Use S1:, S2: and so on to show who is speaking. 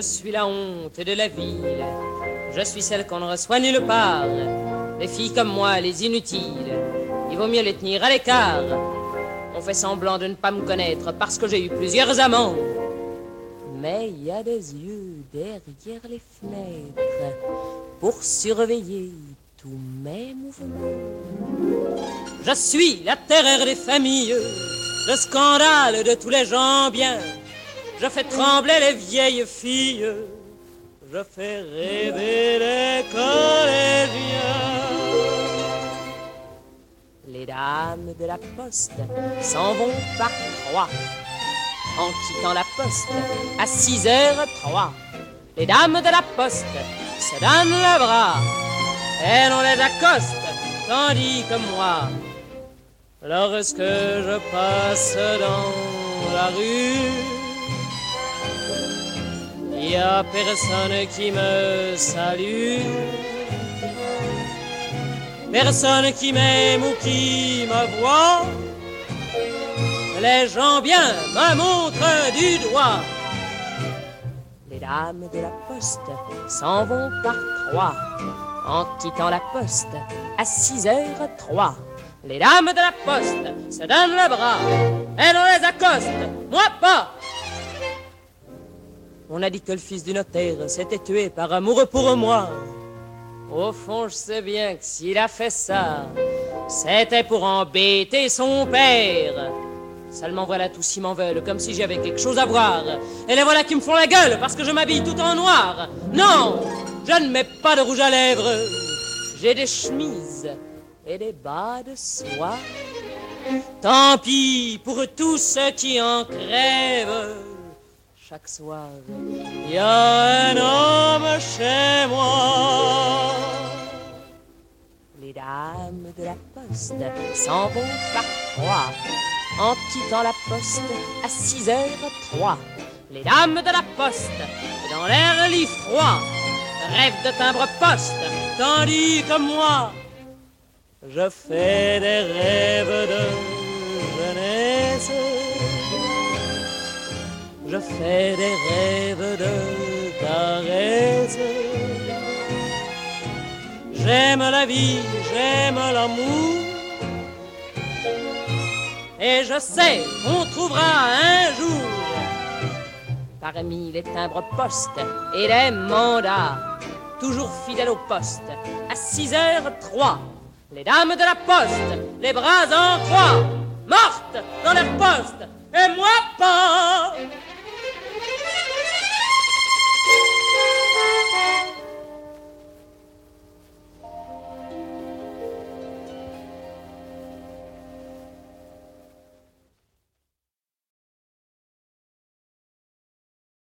S1: Je suis la honte de la ville. Je suis celle qu'on ne reçoit nulle part. Les filles comme moi, les inutiles, il vaut mieux les tenir à l'écart. On fait semblant de ne pas me connaître parce que j'ai eu plusieurs amants. Mais il y a des yeux derrière les fenêtres pour surveiller tous mes mouvements. Je suis la terreur des familles, le scandale de tous les gens bien. Je fais trembler les vieilles filles, je fais rêver les collégiens. Les dames de la poste s'en vont par trois en quittant la poste à 6h03. Les dames de la poste se donnent le bras et on les accoste, tandis que moi, lorsque je passe dans la rue, n'y a personne qui me salue. Personne qui m'aime ou qui me voit. Les gens bien me montrent du doigt. Les dames de la poste s'en vont par trois en quittant la poste à 6h03. Les dames de la poste se donnent le bras et on les accoste, moi pas. On a dit que le fils du notaire s'était tué par amour pour moi. Au fond, je sais bien que s'il a fait ça, c'était pour embêter son père. Seulement voilà, tous ils m'en veulent, comme si j'avais quelque chose à voir. Et les voilà qui me font la gueule parce que je m'habille tout en noir. Non, je ne mets pas de rouge à lèvres. J'ai des chemises et des bas de soie. Tant pis pour tous ceux qui en crèvent. Chaque soir, il y a un homme chez moi. Les dames de la poste s'en vont par trois en quittant la poste à 6h03. Les dames de la poste, dans l'air lit froid, rêvent de timbre poste, tandis que moi, je fais des rêves Je fais des rêves de caresses. J'aime la vie, j'aime l'amour. Et je sais qu'on trouvera un jour parmi les timbres postes et les mandats, toujours fidèles au poste, à 6h03, les dames de la poste, les bras en croix, mortes